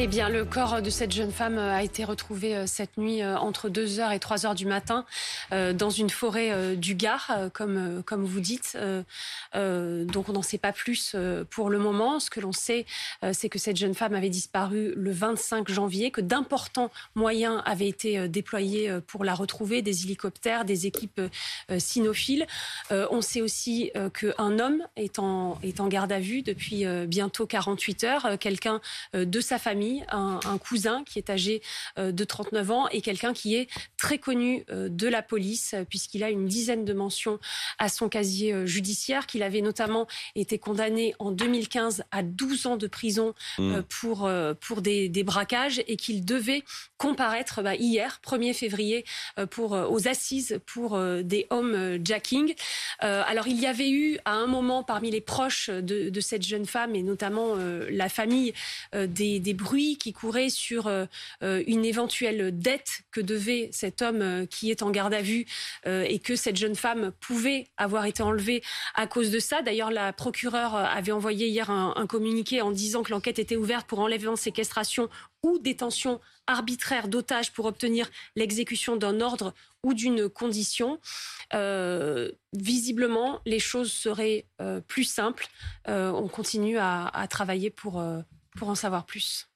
Eh bien, le corps de cette jeune femme a été retrouvé euh, cette nuit euh, entre 2h et 3h du matin euh, dans une forêt du Gard, comme, vous dites. Donc, on n'en sait pas plus pour le moment. Ce que l'on sait, c'est que cette jeune femme avait disparu le 25 janvier, que d'importants moyens avaient été déployés pour la retrouver, des hélicoptères, des équipes cynophiles. On sait aussi qu'un homme est en, est en garde à vue depuis bientôt 48 heures, quelqu'un de sa famille un, cousin qui est âgé euh, de 39 ans et quelqu'un qui est très connu euh, de la police puisqu'il a une dizaine de mentions à son casier euh, judiciaire, qu'il avait notamment été condamné en 2015 à 12 ans de prison mmh. pour, pour des, braquages et qu'il devait comparaître bah, hier, 1er février, pour, aux assises pour des homejacking. alors il y avait eu à un moment parmi les proches de, cette jeune femme et notamment la famille des, des bruits qui courait sur euh, euh, une éventuelle dette que devait cet homme euh, qui est en garde à vue et que cette jeune femme pouvait avoir été enlevée à cause de ça. D'ailleurs, la procureure avait envoyé hier un, communiqué en disant que l'enquête était ouverte pour enlèvement, séquestration ou détention arbitraire d'otages pour obtenir l'exécution d'un ordre ou d'une condition. visiblement, les choses seraient plus simples. on continue à, travailler pour, pour en savoir plus.